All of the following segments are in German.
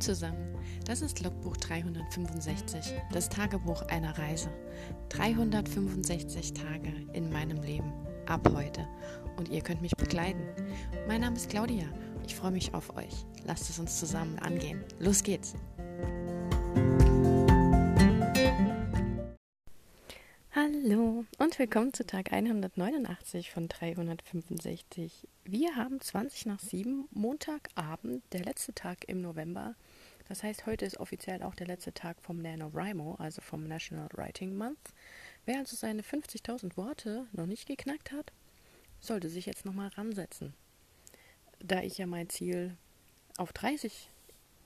Zusammen, das ist Logbuch 365, das Tagebuch einer Reise. 365 Tage in meinem Leben, ab heute. Und ihr könnt mich begleiten. Mein Name ist Claudia, ich freue mich auf euch. Lasst es uns zusammen angehen. Los geht's! Hallo und willkommen zu Tag 189 von 365. Wir haben 20 nach 7, Montagabend, der letzte Tag im November. Das heißt, heute ist offiziell auch der letzte Tag vom NaNoWriMo, also vom National Writing Month. Wer also seine 50.000 Worte noch nicht geknackt hat, sollte sich jetzt nochmal ransetzen. Da ich ja mein Ziel auf 30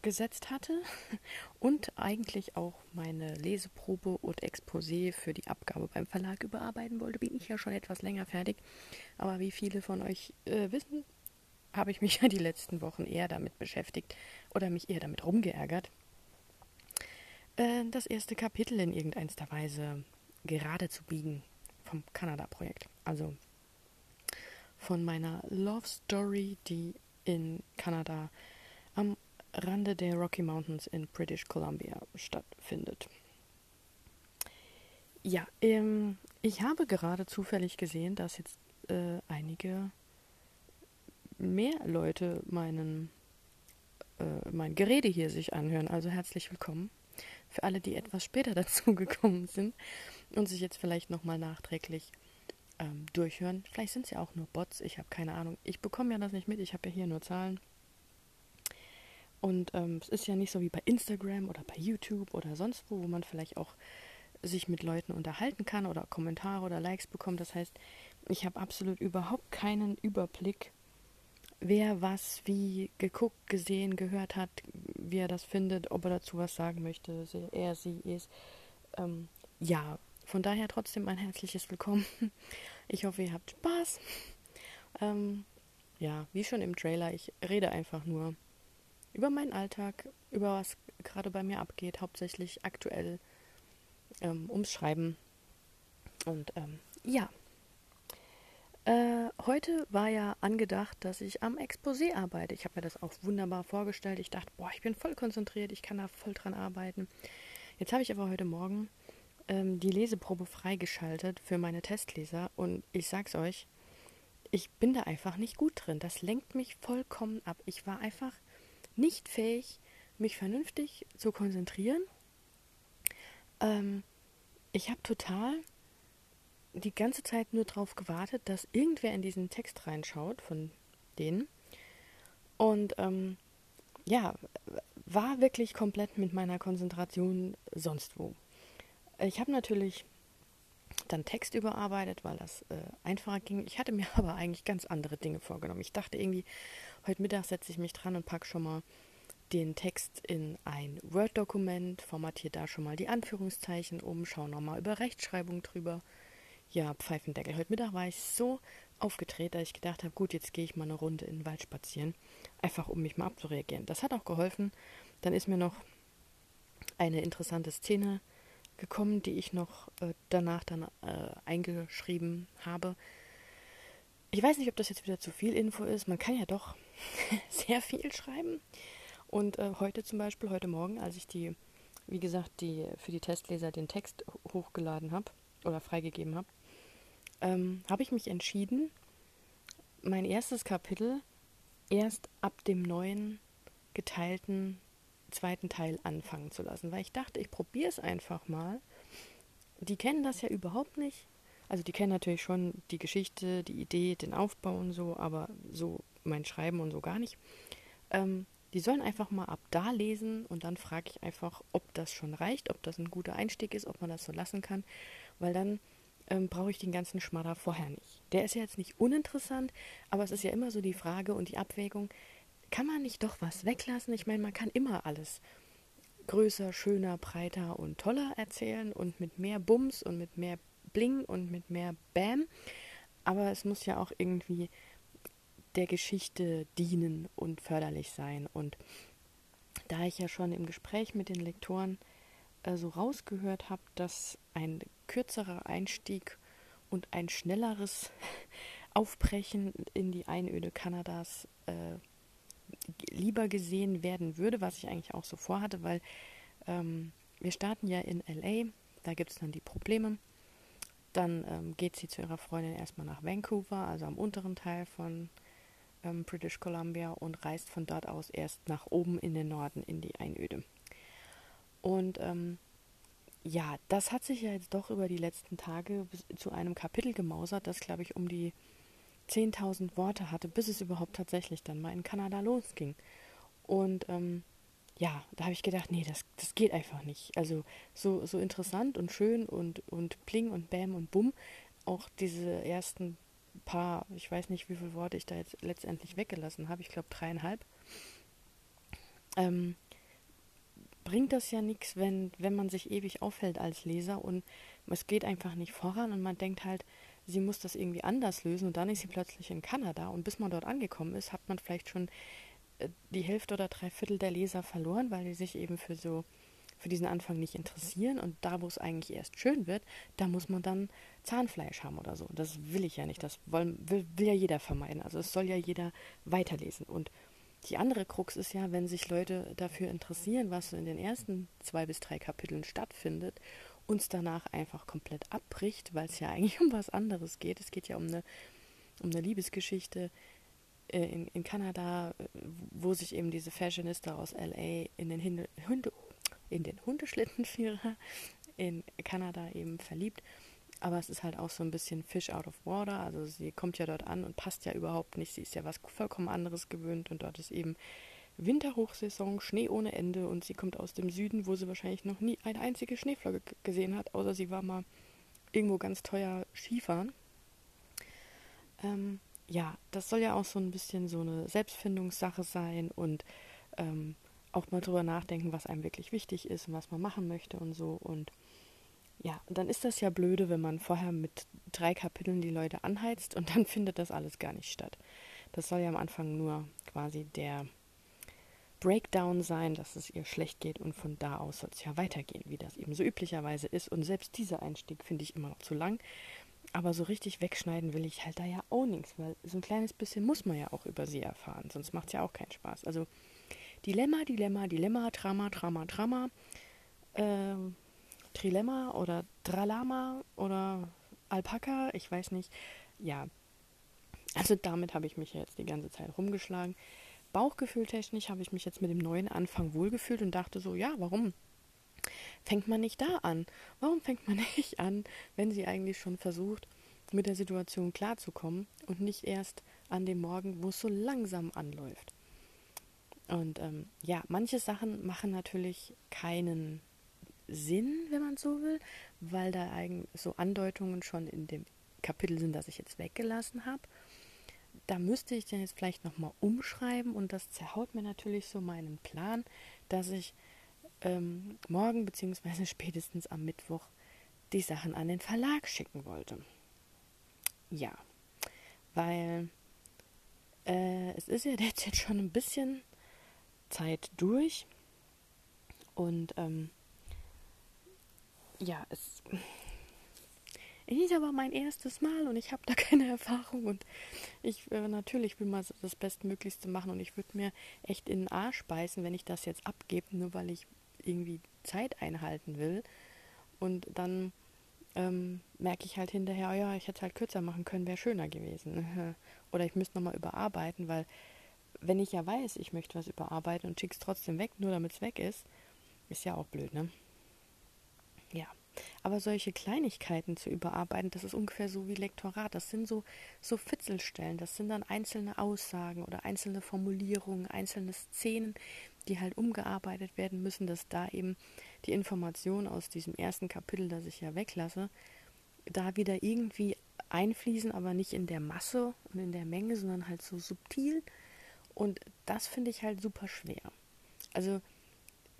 gesetzt hatte und eigentlich auch meine Leseprobe und Exposé für die Abgabe beim Verlag überarbeiten wollte, bin ich ja schon etwas länger fertig. Aber wie viele von euch äh, wissen, habe ich mich ja die letzten Wochen eher damit beschäftigt oder mich eher damit rumgeärgert, äh, das erste Kapitel in irgendeiner Weise gerade zu biegen vom Kanada-Projekt. Also von meiner Love Story, die in Kanada am Rande der Rocky Mountains in British Columbia stattfindet. Ja, ähm, ich habe gerade zufällig gesehen, dass jetzt äh, einige mehr Leute meinen äh, mein Gerede hier sich anhören. Also herzlich willkommen für alle, die etwas später dazu gekommen sind und sich jetzt vielleicht nochmal nachträglich ähm, durchhören. Vielleicht sind es ja auch nur Bots, ich habe keine Ahnung. Ich bekomme ja das nicht mit, ich habe ja hier nur Zahlen. Und ähm, es ist ja nicht so wie bei Instagram oder bei YouTube oder sonst wo, wo man vielleicht auch sich mit Leuten unterhalten kann oder Kommentare oder Likes bekommt. Das heißt, ich habe absolut überhaupt keinen Überblick, wer was wie geguckt, gesehen, gehört hat, wie er das findet, ob er dazu was sagen möchte, er, sie, ist. Ähm, ja, von daher trotzdem ein herzliches Willkommen. Ich hoffe, ihr habt Spaß. Ähm, ja, wie schon im Trailer, ich rede einfach nur über meinen Alltag, über was gerade bei mir abgeht, hauptsächlich aktuell ähm, ums Schreiben. Und ähm, ja, äh, heute war ja angedacht, dass ich am Exposé arbeite. Ich habe mir das auch wunderbar vorgestellt. Ich dachte, boah, ich bin voll konzentriert, ich kann da voll dran arbeiten. Jetzt habe ich aber heute Morgen ähm, die Leseprobe freigeschaltet für meine Testleser und ich sag's euch, ich bin da einfach nicht gut drin. Das lenkt mich vollkommen ab. Ich war einfach nicht fähig, mich vernünftig zu konzentrieren. Ähm, ich habe total die ganze Zeit nur darauf gewartet, dass irgendwer in diesen Text reinschaut von denen. Und ähm, ja, war wirklich komplett mit meiner Konzentration sonst wo. Ich habe natürlich dann Text überarbeitet, weil das äh, einfacher ging. Ich hatte mir aber eigentlich ganz andere Dinge vorgenommen. Ich dachte irgendwie, heute Mittag setze ich mich dran und packe schon mal den Text in ein Word-Dokument, formatiere da schon mal die Anführungszeichen um, schaue nochmal über Rechtschreibung drüber. Ja, Pfeifendeckel. Heute Mittag war ich so aufgedreht, dass ich gedacht habe, gut, jetzt gehe ich mal eine Runde in den Wald spazieren, einfach um mich mal abzureagieren. Das hat auch geholfen. Dann ist mir noch eine interessante Szene gekommen, die ich noch äh, danach dann äh, eingeschrieben habe. Ich weiß nicht, ob das jetzt wieder zu viel Info ist. Man kann ja doch sehr viel schreiben. Und äh, heute zum Beispiel, heute Morgen, als ich die, wie gesagt, die für die Testleser den Text hochgeladen habe oder freigegeben habe, ähm, habe ich mich entschieden, mein erstes Kapitel erst ab dem neuen geteilten zweiten Teil anfangen zu lassen, weil ich dachte, ich probiere es einfach mal. Die kennen das ja überhaupt nicht. Also die kennen natürlich schon die Geschichte, die Idee, den Aufbau und so, aber so mein Schreiben und so gar nicht. Ähm, die sollen einfach mal ab da lesen und dann frage ich einfach, ob das schon reicht, ob das ein guter Einstieg ist, ob man das so lassen kann, weil dann ähm, brauche ich den ganzen Schmadder vorher nicht. Der ist ja jetzt nicht uninteressant, aber es ist ja immer so die Frage und die Abwägung, kann man nicht doch was weglassen? Ich meine, man kann immer alles größer, schöner, breiter und toller erzählen und mit mehr Bums und mit mehr Bling und mit mehr Bam. Aber es muss ja auch irgendwie der Geschichte dienen und förderlich sein. Und da ich ja schon im Gespräch mit den Lektoren äh, so rausgehört habe, dass ein kürzerer Einstieg und ein schnelleres Aufbrechen in die Einöde Kanadas äh, lieber gesehen werden würde, was ich eigentlich auch so vorhatte, weil ähm, wir starten ja in LA, da gibt es dann die Probleme. Dann ähm, geht sie zu ihrer Freundin erstmal nach Vancouver, also am unteren Teil von ähm, British Columbia und reist von dort aus erst nach oben in den Norden in die Einöde. Und ähm, ja, das hat sich ja jetzt doch über die letzten Tage zu einem Kapitel gemausert, das, glaube ich, um die 10.000 Worte hatte, bis es überhaupt tatsächlich dann mal in Kanada losging. Und ähm, ja, da habe ich gedacht, nee, das, das geht einfach nicht. Also so, so interessant und schön und, und pling und bam und bumm. Auch diese ersten paar, ich weiß nicht, wie viele Worte ich da jetzt letztendlich weggelassen habe, ich glaube dreieinhalb. Ähm, bringt das ja nichts, wenn, wenn man sich ewig aufhält als Leser und es geht einfach nicht voran und man denkt halt, sie muss das irgendwie anders lösen und dann ist sie plötzlich in Kanada und bis man dort angekommen ist, hat man vielleicht schon äh, die Hälfte oder drei Viertel der Leser verloren, weil die sich eben für so für diesen Anfang nicht interessieren und da, wo es eigentlich erst schön wird, da muss man dann Zahnfleisch haben oder so. Das will ich ja nicht. Das will, will, will ja jeder vermeiden. Also es soll ja jeder weiterlesen. Und die andere Krux ist ja, wenn sich Leute dafür interessieren, was so in den ersten zwei bis drei Kapiteln stattfindet, uns danach einfach komplett abbricht, weil es ja eigentlich um was anderes geht. Es geht ja um eine, um eine Liebesgeschichte äh, in, in Kanada, wo sich eben diese Fashionista aus LA in den, Hinde, Hunde, in den Hundeschlittenführer in Kanada eben verliebt aber es ist halt auch so ein bisschen Fish out of water. Also sie kommt ja dort an und passt ja überhaupt nicht. Sie ist ja was vollkommen anderes gewöhnt und dort ist eben Winterhochsaison, Schnee ohne Ende und sie kommt aus dem Süden, wo sie wahrscheinlich noch nie eine einzige Schneeflocke gesehen hat, außer sie war mal irgendwo ganz teuer Skifahren. Ähm, ja, das soll ja auch so ein bisschen so eine Selbstfindungssache sein und ähm, auch mal drüber nachdenken, was einem wirklich wichtig ist und was man machen möchte und so. Und ja, dann ist das ja blöde, wenn man vorher mit drei Kapiteln die Leute anheizt und dann findet das alles gar nicht statt. Das soll ja am Anfang nur quasi der Breakdown sein, dass es ihr schlecht geht und von da aus soll es ja weitergehen, wie das eben so üblicherweise ist. Und selbst dieser Einstieg finde ich immer noch zu lang. Aber so richtig wegschneiden will ich halt da ja auch nichts, weil so ein kleines bisschen muss man ja auch über sie erfahren, sonst macht es ja auch keinen Spaß. Also Dilemma, Dilemma, Dilemma, Drama, Drama, Drama. Ähm, Trilemma oder Dralama oder Alpaka, ich weiß nicht. Ja, also damit habe ich mich jetzt die ganze Zeit rumgeschlagen. Bauchgefühltechnisch habe ich mich jetzt mit dem neuen Anfang wohlgefühlt und dachte so, ja, warum fängt man nicht da an? Warum fängt man nicht an, wenn sie eigentlich schon versucht, mit der Situation klarzukommen und nicht erst an dem Morgen, wo es so langsam anläuft? Und ähm, ja, manche Sachen machen natürlich keinen Sinn, wenn man so will, weil da eigentlich so Andeutungen schon in dem Kapitel sind, das ich jetzt weggelassen habe. Da müsste ich dann jetzt vielleicht nochmal umschreiben und das zerhaut mir natürlich so meinen Plan, dass ich ähm, morgen bzw. spätestens am Mittwoch die Sachen an den Verlag schicken wollte. Ja, weil äh, es ist ja jetzt schon ein bisschen Zeit durch und ähm, ja, es ist aber mein erstes Mal und ich habe da keine Erfahrung und ich äh, natürlich will mal das Bestmöglichste machen und ich würde mir echt in den Arsch beißen, wenn ich das jetzt abgebe, nur weil ich irgendwie Zeit einhalten will und dann ähm, merke ich halt hinterher, oh ja, ich hätte halt kürzer machen können, wäre schöner gewesen. Oder ich müsste nochmal überarbeiten, weil wenn ich ja weiß, ich möchte was überarbeiten und schick's trotzdem weg, nur damit es weg ist, ist ja auch blöd, ne? Ja, aber solche Kleinigkeiten zu überarbeiten, das ist ungefähr so wie Lektorat. Das sind so, so Fitzelstellen, das sind dann einzelne Aussagen oder einzelne Formulierungen, einzelne Szenen, die halt umgearbeitet werden müssen, dass da eben die Informationen aus diesem ersten Kapitel, das ich ja weglasse, da wieder irgendwie einfließen, aber nicht in der Masse und in der Menge, sondern halt so subtil. Und das finde ich halt super schwer. Also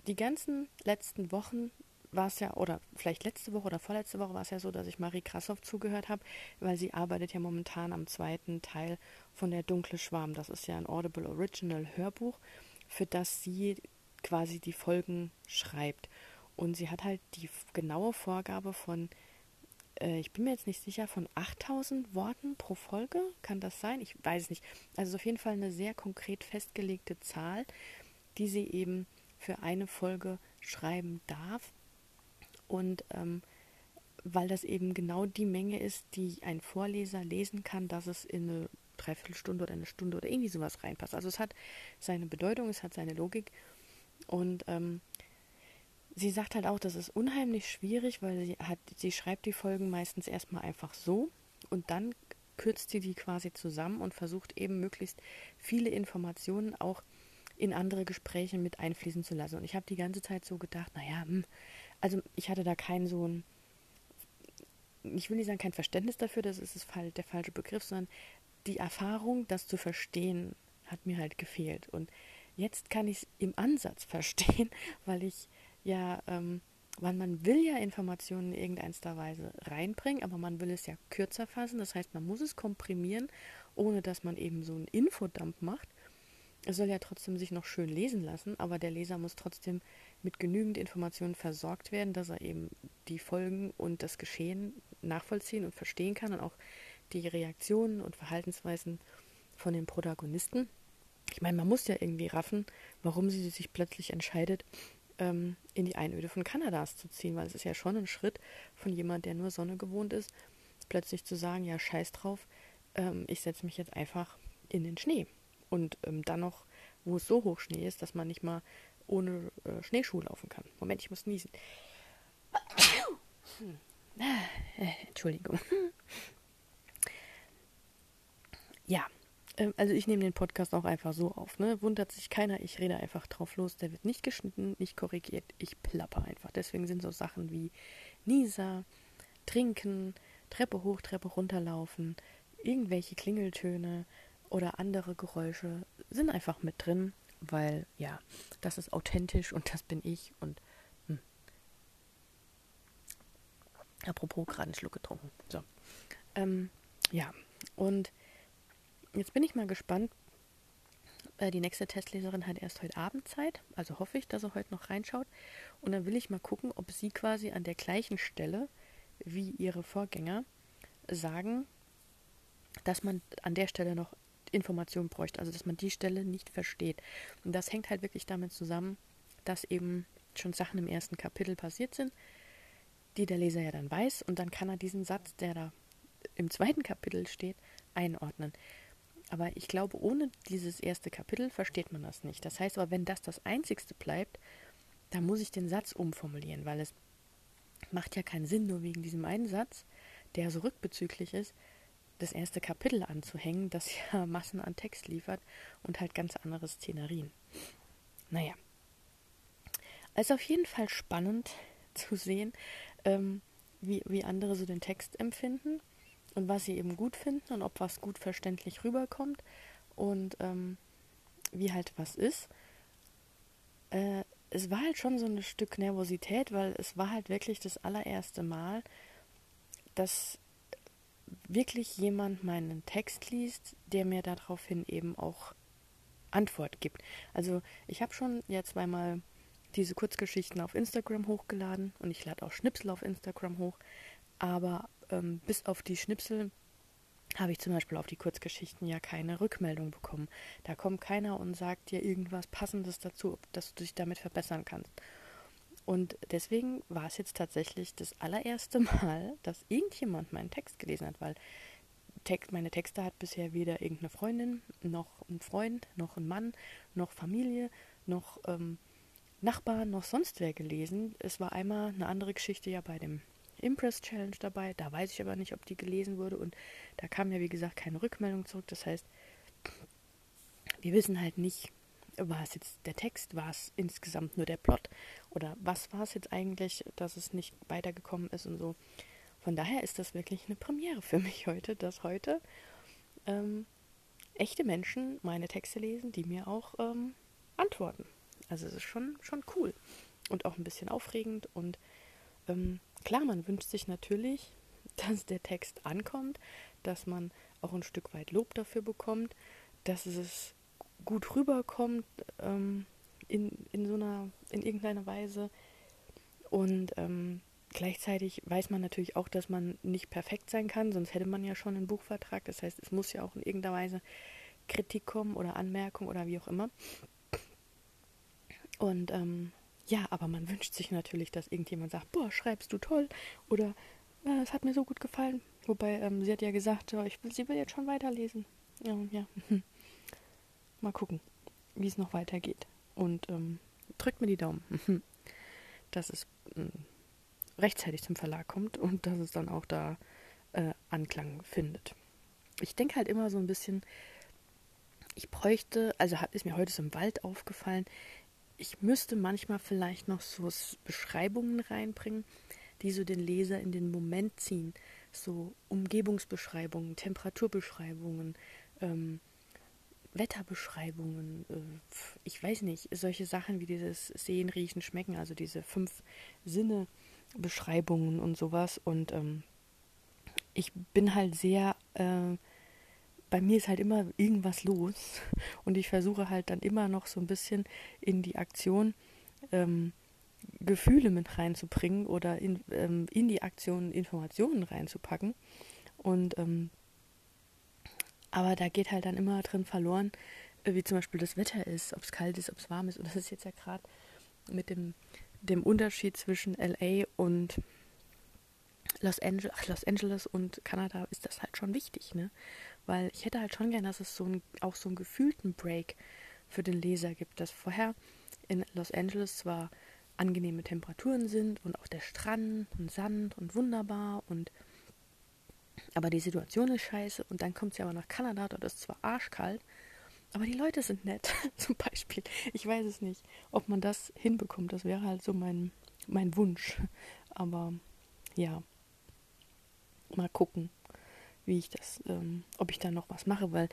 die ganzen letzten Wochen war es ja, oder vielleicht letzte Woche oder vorletzte Woche war es ja so, dass ich Marie Krassoff zugehört habe, weil sie arbeitet ja momentan am zweiten Teil von Der dunkle Schwarm. Das ist ja ein Audible Original Hörbuch, für das sie quasi die Folgen schreibt. Und sie hat halt die genaue Vorgabe von äh, ich bin mir jetzt nicht sicher, von 8000 Worten pro Folge. Kann das sein? Ich weiß es nicht. Also auf jeden Fall eine sehr konkret festgelegte Zahl, die sie eben für eine Folge schreiben darf. Und ähm, weil das eben genau die Menge ist, die ein Vorleser lesen kann, dass es in eine Dreiviertelstunde oder eine Stunde oder irgendwie sowas reinpasst. Also es hat seine Bedeutung, es hat seine Logik. Und ähm, sie sagt halt auch, das ist unheimlich schwierig, weil sie hat, sie schreibt die Folgen meistens erstmal einfach so und dann kürzt sie die quasi zusammen und versucht eben möglichst viele Informationen auch in andere Gespräche mit einfließen zu lassen. Und ich habe die ganze Zeit so gedacht, naja, hm, also ich hatte da kein so ein, ich will nicht sagen kein Verständnis dafür, das ist der falsche Begriff, sondern die Erfahrung, das zu verstehen, hat mir halt gefehlt. Und jetzt kann ich es im Ansatz verstehen, weil ich ja, ähm, weil man will ja Informationen in irgendeiner Weise reinbringen, aber man will es ja kürzer fassen. Das heißt, man muss es komprimieren, ohne dass man eben so einen Infodump macht. Es soll ja trotzdem sich noch schön lesen lassen, aber der Leser muss trotzdem mit genügend Informationen versorgt werden, dass er eben die Folgen und das Geschehen nachvollziehen und verstehen kann und auch die Reaktionen und Verhaltensweisen von den Protagonisten. Ich meine, man muss ja irgendwie raffen, warum sie sich plötzlich entscheidet, ähm, in die Einöde von Kanadas zu ziehen, weil es ist ja schon ein Schritt von jemand, der nur Sonne gewohnt ist, plötzlich zu sagen, ja, scheiß drauf, ähm, ich setze mich jetzt einfach in den Schnee. Und ähm, dann noch, wo es so hoch Schnee ist, dass man nicht mal ohne äh, Schneeschuh laufen kann. Moment, ich muss niesen. Hm. Äh, Entschuldigung. Ja, ähm, also ich nehme den Podcast auch einfach so auf, ne? Wundert sich keiner, ich rede einfach drauf los, der wird nicht geschnitten, nicht korrigiert, ich plapper einfach. Deswegen sind so Sachen wie Nisa, Trinken, Treppe hoch, Treppe runterlaufen, irgendwelche Klingeltöne oder andere Geräusche sind einfach mit drin, weil ja, das ist authentisch und das bin ich und hm. apropos gerade einen Schluck getrunken. So. Ähm, ja, und Jetzt bin ich mal gespannt. Äh, die nächste Testleserin hat erst heute Abend Zeit, also hoffe ich, dass er heute noch reinschaut. Und dann will ich mal gucken, ob sie quasi an der gleichen Stelle wie ihre Vorgänger sagen, dass man an der Stelle noch Informationen bräuchte, also dass man die Stelle nicht versteht. Und das hängt halt wirklich damit zusammen, dass eben schon Sachen im ersten Kapitel passiert sind, die der Leser ja dann weiß, und dann kann er diesen Satz, der da im zweiten Kapitel steht, einordnen. Aber ich glaube, ohne dieses erste Kapitel versteht man das nicht. Das heißt aber, wenn das das Einzigste bleibt, dann muss ich den Satz umformulieren, weil es macht ja keinen Sinn, nur wegen diesem einen Satz, der so rückbezüglich ist, das erste Kapitel anzuhängen, das ja Massen an Text liefert und halt ganz andere Szenerien. Naja. Also auf jeden Fall spannend zu sehen, ähm, wie, wie andere so den Text empfinden und was sie eben gut finden und ob was gut verständlich rüberkommt und ähm, wie halt was ist. Äh, es war halt schon so ein Stück Nervosität, weil es war halt wirklich das allererste Mal, dass wirklich jemand meinen Text liest, der mir daraufhin eben auch Antwort gibt. Also ich habe schon ja zweimal diese Kurzgeschichten auf Instagram hochgeladen und ich lade auch Schnipsel auf Instagram hoch, aber ähm, bis auf die Schnipsel habe ich zum Beispiel auf die Kurzgeschichten ja keine Rückmeldung bekommen. Da kommt keiner und sagt dir irgendwas Passendes dazu, dass du dich damit verbessern kannst. Und deswegen war es jetzt tatsächlich das allererste Mal, dass irgendjemand meinen Text gelesen hat, weil Text, meine Texte hat bisher weder irgendeine Freundin, noch ein Freund, noch ein Mann, noch Familie, noch ähm, Nachbarn, noch sonst wer gelesen. Es war einmal eine andere Geschichte ja bei dem Impress Challenge dabei. Da weiß ich aber nicht, ob die gelesen wurde. Und da kam ja, wie gesagt, keine Rückmeldung zurück. Das heißt, wir wissen halt nicht, war es jetzt der Text, war es insgesamt nur der Plot oder was war es jetzt eigentlich, dass es nicht weitergekommen ist und so. Von daher ist das wirklich eine Premiere für mich heute, dass heute ähm, echte Menschen meine Texte lesen, die mir auch ähm, antworten. Also es ist schon, schon cool und auch ein bisschen aufregend und ähm, Klar, man wünscht sich natürlich, dass der Text ankommt, dass man auch ein Stück weit Lob dafür bekommt, dass es gut rüberkommt ähm, in, in so einer, in irgendeiner Weise. Und ähm, gleichzeitig weiß man natürlich auch, dass man nicht perfekt sein kann, sonst hätte man ja schon einen Buchvertrag. Das heißt, es muss ja auch in irgendeiner Weise Kritik kommen oder Anmerkung oder wie auch immer. Und ähm, ja, aber man wünscht sich natürlich, dass irgendjemand sagt, boah, schreibst du toll oder äh, es hat mir so gut gefallen. Wobei ähm, sie hat ja gesagt, ich will, sie will jetzt schon weiterlesen. Ja, ja. Mal gucken, wie es noch weitergeht. Und ähm, drückt mir die Daumen, dass es äh, rechtzeitig zum Verlag kommt und dass es dann auch da äh, Anklang findet. Ich denke halt immer so ein bisschen, ich bräuchte, also hat, ist mir heute so im Wald aufgefallen, ich müsste manchmal vielleicht noch so Beschreibungen reinbringen, die so den Leser in den Moment ziehen. So Umgebungsbeschreibungen, Temperaturbeschreibungen, ähm, Wetterbeschreibungen, äh, ich weiß nicht, solche Sachen wie dieses Sehen, Riechen, Schmecken, also diese fünf Sinne Beschreibungen und sowas. Und ähm, ich bin halt sehr äh, bei mir ist halt immer irgendwas los und ich versuche halt dann immer noch so ein bisschen in die Aktion ähm, Gefühle mit reinzubringen oder in, ähm, in die Aktion Informationen reinzupacken. Und ähm, aber da geht halt dann immer drin verloren, äh, wie zum Beispiel das Wetter ist, ob es kalt ist, ob es warm ist. Und das ist jetzt ja gerade mit dem, dem Unterschied zwischen LA und Los Angeles, ach, Los Angeles und Kanada ist das halt schon wichtig, ne? weil ich hätte halt schon gern, dass es so ein, auch so einen gefühlten Break für den Leser gibt, dass vorher in Los Angeles zwar angenehme Temperaturen sind und auch der Strand und Sand und wunderbar und aber die Situation ist scheiße und dann kommt sie aber nach Kanada, dort ist zwar arschkalt, aber die Leute sind nett, zum Beispiel. Ich weiß es nicht, ob man das hinbekommt. Das wäre halt so mein, mein Wunsch. Aber ja, mal gucken wie ich das, ähm, ob ich da noch was mache, weil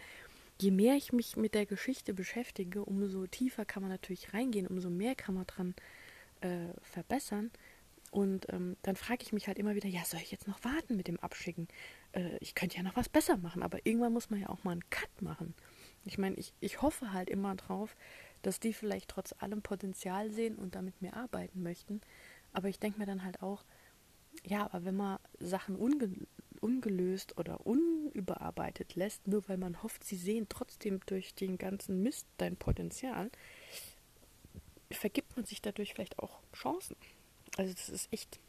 je mehr ich mich mit der Geschichte beschäftige, umso tiefer kann man natürlich reingehen, umso mehr kann man dran äh, verbessern. Und ähm, dann frage ich mich halt immer wieder, ja, soll ich jetzt noch warten mit dem Abschicken? Äh, ich könnte ja noch was besser machen, aber irgendwann muss man ja auch mal einen Cut machen. Ich meine, ich, ich hoffe halt immer drauf, dass die vielleicht trotz allem Potenzial sehen und damit mir arbeiten möchten. Aber ich denke mir dann halt auch, ja, aber wenn man Sachen unge ungelöst oder unüberarbeitet lässt, nur weil man hofft, sie sehen trotzdem durch den ganzen Mist dein Potenzial, vergibt man sich dadurch vielleicht auch Chancen. Also das ist echt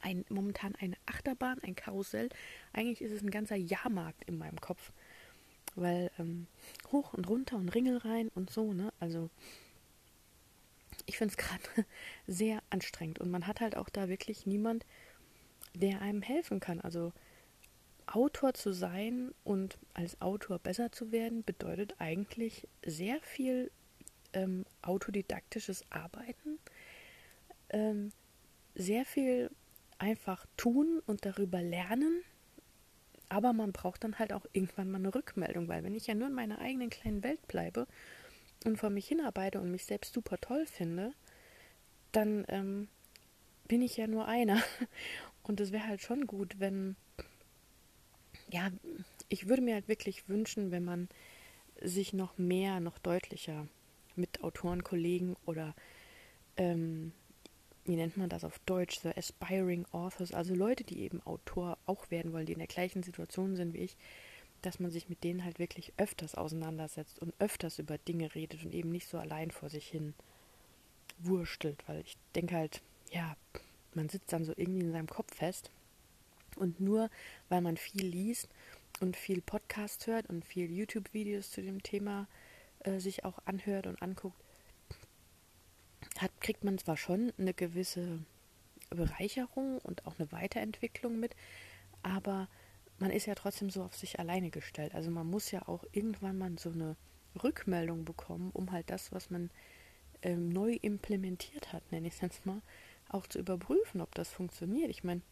ein, momentan eine Achterbahn, ein Karussell. Eigentlich ist es ein ganzer Jahrmarkt in meinem Kopf. Weil ähm, hoch und runter und Ringel rein und so, ne? Also ich finde es gerade sehr anstrengend. Und man hat halt auch da wirklich niemand, der einem helfen kann. Also Autor zu sein und als Autor besser zu werden, bedeutet eigentlich sehr viel ähm, autodidaktisches Arbeiten, ähm, sehr viel einfach tun und darüber lernen. Aber man braucht dann halt auch irgendwann mal eine Rückmeldung, weil wenn ich ja nur in meiner eigenen kleinen Welt bleibe und vor mich hinarbeite und mich selbst super toll finde, dann ähm, bin ich ja nur einer. Und es wäre halt schon gut, wenn, ja, ich würde mir halt wirklich wünschen, wenn man sich noch mehr, noch deutlicher mit Autorenkollegen oder, ähm, wie nennt man das auf Deutsch, so aspiring authors, also Leute, die eben Autor auch werden wollen, die in der gleichen Situation sind wie ich, dass man sich mit denen halt wirklich öfters auseinandersetzt und öfters über Dinge redet und eben nicht so allein vor sich hin wurstelt, weil ich denke halt, ja, man sitzt dann so irgendwie in seinem Kopf fest. Und nur weil man viel liest und viel Podcast hört und viel YouTube-Videos zu dem Thema äh, sich auch anhört und anguckt, kriegt man zwar schon eine gewisse Bereicherung und auch eine Weiterentwicklung mit, aber man ist ja trotzdem so auf sich alleine gestellt. Also man muss ja auch irgendwann mal so eine Rückmeldung bekommen, um halt das, was man ähm, neu implementiert hat, nenne ich es jetzt mal, auch zu überprüfen, ob das funktioniert. Ich meine,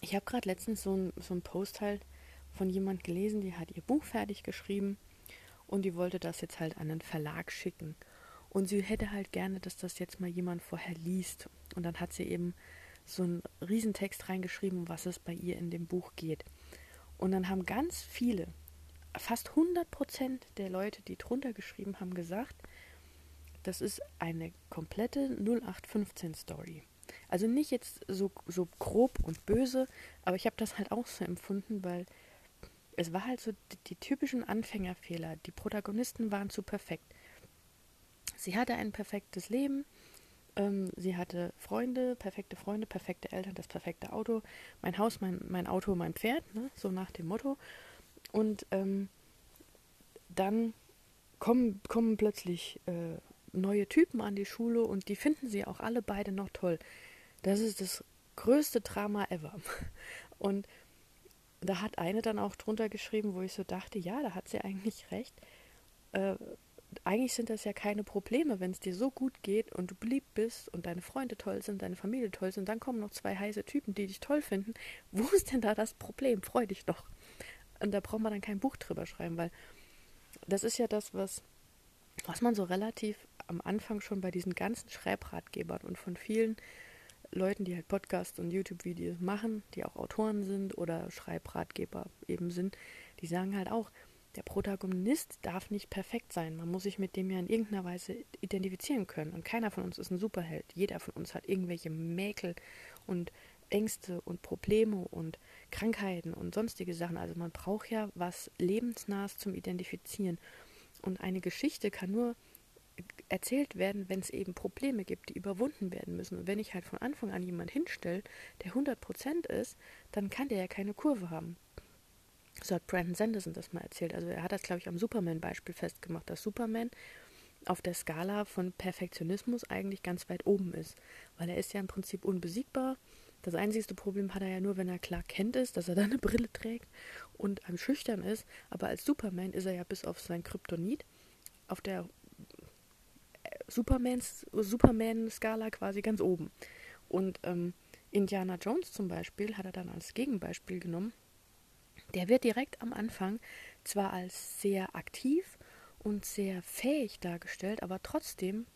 ich habe gerade letztens so ein, so Post halt von jemand gelesen, die hat ihr Buch fertig geschrieben und die wollte das jetzt halt an einen Verlag schicken. Und sie hätte halt gerne, dass das jetzt mal jemand vorher liest. Und dann hat sie eben so einen Riesentext reingeschrieben, was es bei ihr in dem Buch geht. Und dann haben ganz viele, fast 100 Prozent der Leute, die drunter geschrieben haben, gesagt, das ist eine komplette 0815-Story. Also nicht jetzt so, so grob und böse, aber ich habe das halt auch so empfunden, weil es war halt so die, die typischen Anfängerfehler. Die Protagonisten waren zu perfekt. Sie hatte ein perfektes Leben, ähm, sie hatte Freunde, perfekte Freunde, perfekte Eltern, das perfekte Auto, mein Haus, mein, mein Auto, mein Pferd, ne? so nach dem Motto. Und ähm, dann kommen, kommen plötzlich äh, neue Typen an die Schule und die finden sie auch alle beide noch toll. Das ist das größte Drama ever. Und da hat eine dann auch drunter geschrieben, wo ich so dachte, ja, da hat sie eigentlich recht. Äh, eigentlich sind das ja keine Probleme, wenn es dir so gut geht und du beliebt bist und deine Freunde toll sind, deine Familie toll sind, dann kommen noch zwei heiße Typen, die dich toll finden. Wo ist denn da das Problem? Freu dich doch. Und da braucht man dann kein Buch drüber schreiben, weil das ist ja das, was, was man so relativ am Anfang schon bei diesen ganzen Schreibratgebern und von vielen Leuten, die halt Podcasts und YouTube-Videos machen, die auch Autoren sind oder Schreibratgeber eben sind, die sagen halt auch, der Protagonist darf nicht perfekt sein. Man muss sich mit dem ja in irgendeiner Weise identifizieren können. Und keiner von uns ist ein Superheld. Jeder von uns hat irgendwelche Mäkel und Ängste und Probleme und Krankheiten und sonstige Sachen. Also man braucht ja was Lebensnahes zum Identifizieren. Und eine Geschichte kann nur erzählt werden, wenn es eben Probleme gibt, die überwunden werden müssen. Und wenn ich halt von Anfang an jemand hinstelle, der 100% ist, dann kann der ja keine Kurve haben. So hat Brandon Sanderson das mal erzählt. Also er hat das, glaube ich, am Superman-Beispiel festgemacht, dass Superman auf der Skala von Perfektionismus eigentlich ganz weit oben ist. Weil er ist ja im Prinzip unbesiegbar. Das einzigste Problem hat er ja nur, wenn er klar kennt ist, dass er da eine Brille trägt und einem schüchtern ist. Aber als Superman ist er ja bis auf sein Kryptonit auf der Superman-Skala Superman quasi ganz oben. Und ähm, Indiana Jones zum Beispiel hat er dann als Gegenbeispiel genommen. Der wird direkt am Anfang zwar als sehr aktiv und sehr fähig dargestellt, aber trotzdem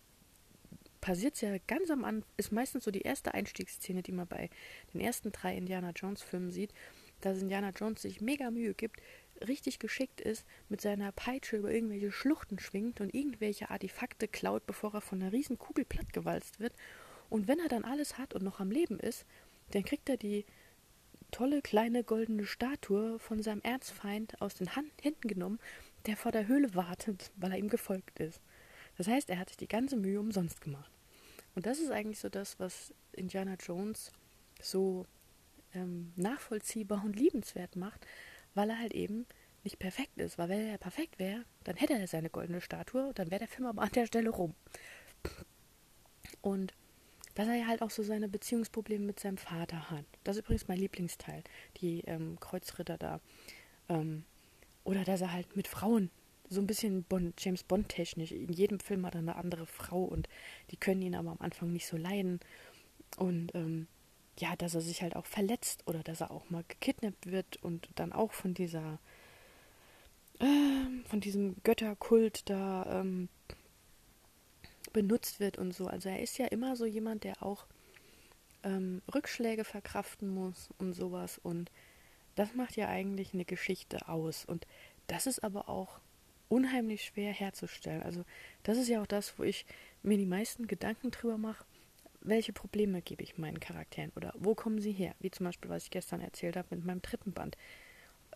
passiert es ja ganz am Anfang, ist meistens so die erste Einstiegsszene, die man bei den ersten drei Indiana Jones Filmen sieht, dass Indiana Jones sich mega Mühe gibt, richtig geschickt ist, mit seiner Peitsche über irgendwelche Schluchten schwingt und irgendwelche Artefakte klaut, bevor er von einer riesen Kugel plattgewalzt wird. Und wenn er dann alles hat und noch am Leben ist, dann kriegt er die tolle kleine goldene Statue von seinem Erzfeind aus den Hand Händen genommen, der vor der Höhle wartet, weil er ihm gefolgt ist. Das heißt, er hat sich die ganze Mühe umsonst gemacht. Und das ist eigentlich so das, was Indiana Jones so ähm, nachvollziehbar und liebenswert macht, weil er halt eben nicht perfekt ist. Weil wenn er perfekt wäre, dann hätte er seine goldene Statue, dann wäre der Film aber an der Stelle rum. Und dass er ja halt auch so seine Beziehungsprobleme mit seinem Vater hat. Das ist übrigens mein Lieblingsteil, die ähm, Kreuzritter da. Ähm, oder dass er halt mit Frauen so ein bisschen Bond, James Bond technisch. In jedem Film hat er eine andere Frau und die können ihn aber am Anfang nicht so leiden. Und ähm, ja, dass er sich halt auch verletzt oder dass er auch mal gekidnappt wird und dann auch von dieser, äh, von diesem Götterkult da ähm, benutzt wird und so. Also er ist ja immer so jemand, der auch ähm, Rückschläge verkraften muss und sowas. Und das macht ja eigentlich eine Geschichte aus. Und das ist aber auch unheimlich schwer herzustellen. Also das ist ja auch das, wo ich mir die meisten Gedanken drüber mache welche Probleme gebe ich meinen Charakteren oder wo kommen sie her? Wie zum Beispiel, was ich gestern erzählt habe mit meinem dritten Band.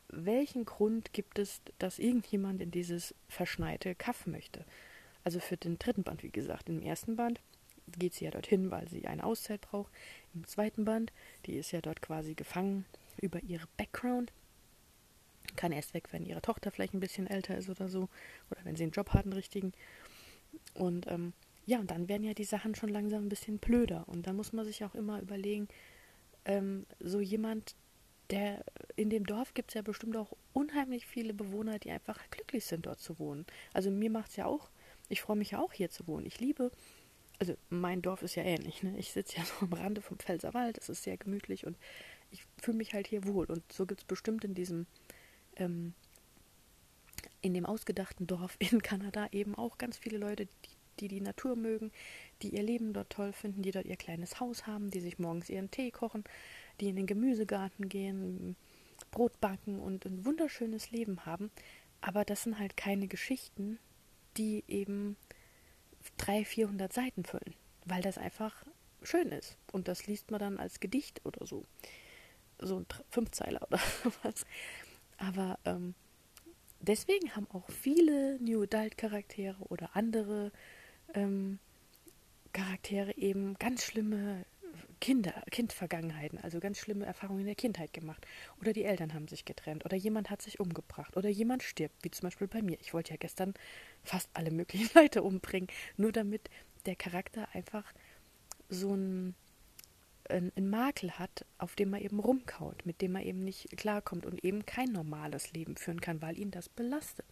Welchen Grund gibt es, dass irgendjemand in dieses verschneite Kaff möchte? Also für den dritten Band, wie gesagt, im ersten Band geht sie ja dorthin, weil sie eine Auszeit braucht. Im zweiten Band, die ist ja dort quasi gefangen über ihre Background. Kann erst weg, wenn ihre Tochter vielleicht ein bisschen älter ist oder so. Oder wenn sie einen Job hat, einen richtigen. Und ähm, ja, und dann werden ja die Sachen schon langsam ein bisschen blöder. Und da muss man sich auch immer überlegen, ähm, so jemand, der in dem Dorf gibt es ja bestimmt auch unheimlich viele Bewohner, die einfach glücklich sind, dort zu wohnen. Also mir macht es ja auch, ich freue mich ja auch hier zu wohnen. Ich liebe, also mein Dorf ist ja ähnlich, ne? Ich sitze ja so am Rande vom Pfälzerwald, es ist sehr gemütlich und ich fühle mich halt hier wohl. Und so gibt es bestimmt in diesem, ähm, in dem ausgedachten Dorf in Kanada eben auch ganz viele Leute, die die die Natur mögen, die ihr Leben dort toll finden, die dort ihr kleines Haus haben, die sich morgens ihren Tee kochen, die in den Gemüsegarten gehen, Brot backen und ein wunderschönes Leben haben. Aber das sind halt keine Geschichten, die eben 300, 400 Seiten füllen, weil das einfach schön ist. Und das liest man dann als Gedicht oder so. So ein Fünfzeiler oder was. Aber ähm, deswegen haben auch viele New Adult Charaktere oder andere ähm, Charaktere eben ganz schlimme Kinder, Kindvergangenheiten, also ganz schlimme Erfahrungen in der Kindheit gemacht. Oder die Eltern haben sich getrennt. Oder jemand hat sich umgebracht. Oder jemand stirbt, wie zum Beispiel bei mir. Ich wollte ja gestern fast alle möglichen Leute umbringen, nur damit der Charakter einfach so ein, ein, ein Makel hat, auf dem er eben rumkaut, mit dem er eben nicht klarkommt und eben kein normales Leben führen kann, weil ihn das belastet.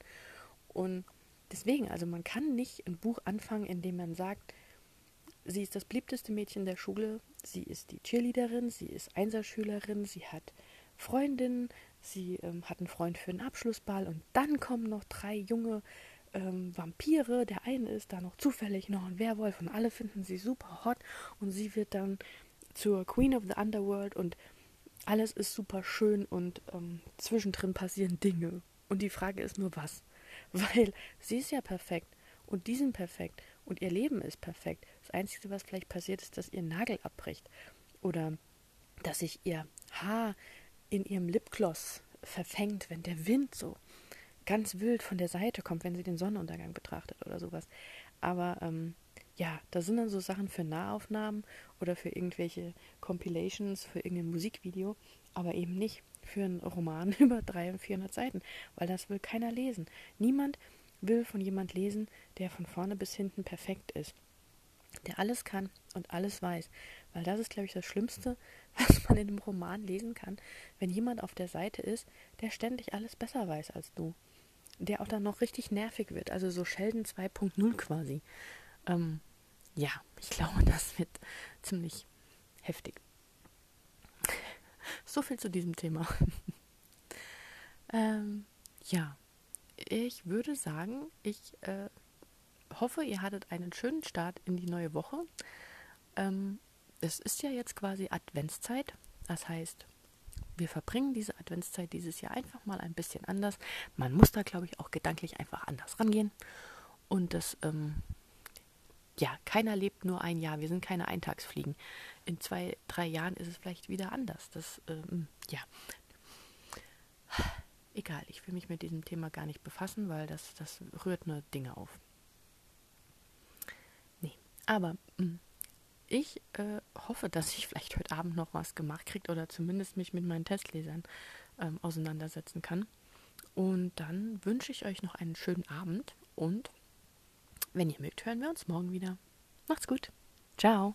Und deswegen, also man kann nicht ein Buch anfangen, in dem man sagt, sie ist das beliebteste Mädchen der Schule, sie ist die Cheerleaderin, sie ist Einserschülerin, sie hat Freundinnen, sie ähm, hat einen Freund für einen Abschlussball und dann kommen noch drei junge ähm, Vampire. Der eine ist da noch zufällig noch ein Werwolf und alle finden sie super hot und sie wird dann zur Queen of the Underworld und alles ist super schön und ähm, zwischendrin passieren Dinge. Und die Frage ist nur was. Weil sie ist ja perfekt und die sind perfekt und ihr Leben ist perfekt. Das Einzige, was vielleicht passiert, ist, dass ihr Nagel abbricht oder dass sich ihr Haar in ihrem Lipgloss verfängt, wenn der Wind so ganz wild von der Seite kommt, wenn sie den Sonnenuntergang betrachtet oder sowas. Aber ähm, ja, da sind dann so Sachen für Nahaufnahmen oder für irgendwelche Compilations, für irgendein Musikvideo, aber eben nicht für einen Roman über 300 und 400 Seiten, weil das will keiner lesen. Niemand will von jemand lesen, der von vorne bis hinten perfekt ist, der alles kann und alles weiß, weil das ist, glaube ich, das Schlimmste, was man in einem Roman lesen kann, wenn jemand auf der Seite ist, der ständig alles besser weiß als du, der auch dann noch richtig nervig wird, also so Sheldon 2.0 quasi. Ähm, ja, ich glaube, das wird ziemlich heftig. So viel zu diesem Thema. ähm, ja, ich würde sagen, ich äh, hoffe, ihr hattet einen schönen Start in die neue Woche. Ähm, es ist ja jetzt quasi Adventszeit. Das heißt, wir verbringen diese Adventszeit dieses Jahr einfach mal ein bisschen anders. Man muss da, glaube ich, auch gedanklich einfach anders rangehen. Und das, ähm, ja, keiner lebt nur ein Jahr. Wir sind keine Eintagsfliegen. In zwei, drei Jahren ist es vielleicht wieder anders. Das, ähm, ja egal, ich will mich mit diesem Thema gar nicht befassen, weil das, das rührt nur Dinge auf. Nee, aber hm, ich äh, hoffe, dass ich vielleicht heute Abend noch was gemacht kriege oder zumindest mich mit meinen Testlesern ähm, auseinandersetzen kann. Und dann wünsche ich euch noch einen schönen Abend und wenn ihr mögt, hören wir uns morgen wieder. Macht's gut. Ciao.